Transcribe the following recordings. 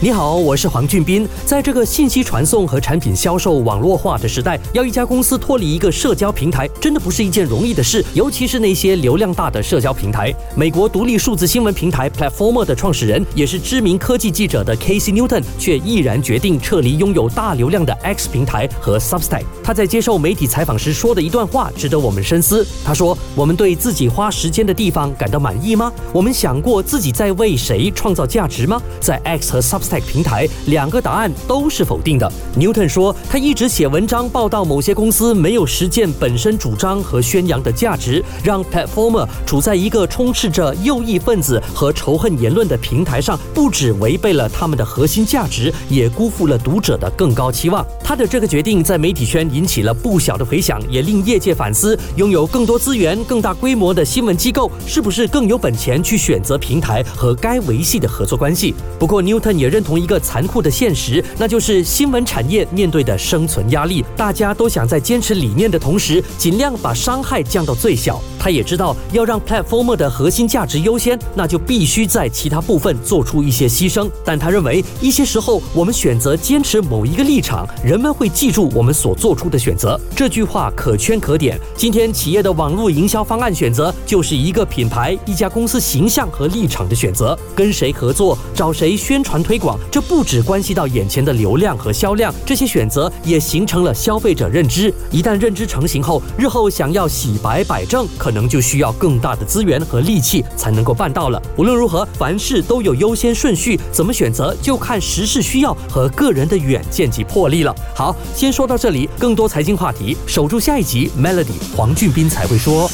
你好，我是黄俊斌。在这个信息传送和产品销售网络化的时代，要一家公司脱离一个社交平台，真的不是一件容易的事。尤其是那些流量大的社交平台。美国独立数字新闻平台 Platformer 的创始人，也是知名科技记者的 Casey Newton，却毅然决定撤离拥有大流量的 X 平台和 Substack。他在接受媒体采访时说的一段话，值得我们深思。他说：“我们对自己花时间的地方感到满意吗？我们想过自己在为谁创造价值吗？在 X 和 Substack。” Stack 平台两个答案都是否定的。Newton 说，他一直写文章报道某些公司没有实践本身主张和宣扬的价值，让 Platformer 处在一个充斥着右翼分子和仇恨言论的平台上，不止违背了他们的核心价值，也辜负了读者的更高期望。他的这个决定在媒体圈引起了不小的回响，也令业界反思：拥有更多资源、更大规模的新闻机构，是不是更有本钱去选择平台和该维系的合作关系？不过，Newton 也认。认同一个残酷的现实，那就是新闻产业面对的生存压力。大家都想在坚持理念的同时，尽量把伤害降到最小。他也知道，要让 platform 的核心价值优先，那就必须在其他部分做出一些牺牲。但他认为，一些时候我们选择坚持某一个立场，人们会记住我们所做出的选择。这句话可圈可点。今天企业的网络营销方案选择，就是一个品牌、一家公司形象和立场的选择。跟谁合作，找谁宣传推广。这不只关系到眼前的流量和销量，这些选择也形成了消费者认知。一旦认知成型后，日后想要洗白摆正，可能就需要更大的资源和力气才能够办到了。无论如何，凡事都有优先顺序，怎么选择就看时事需要和个人的远见及魄力了。好，先说到这里，更多财经话题，守住下一集。Melody 黄俊斌才会说。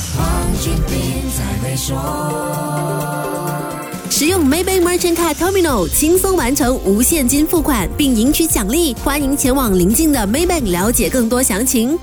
使用 Maybank Merchant Card Terminal 轻松完成无现金付款，并赢取奖励。欢迎前往邻近的 Maybank 了解更多详情。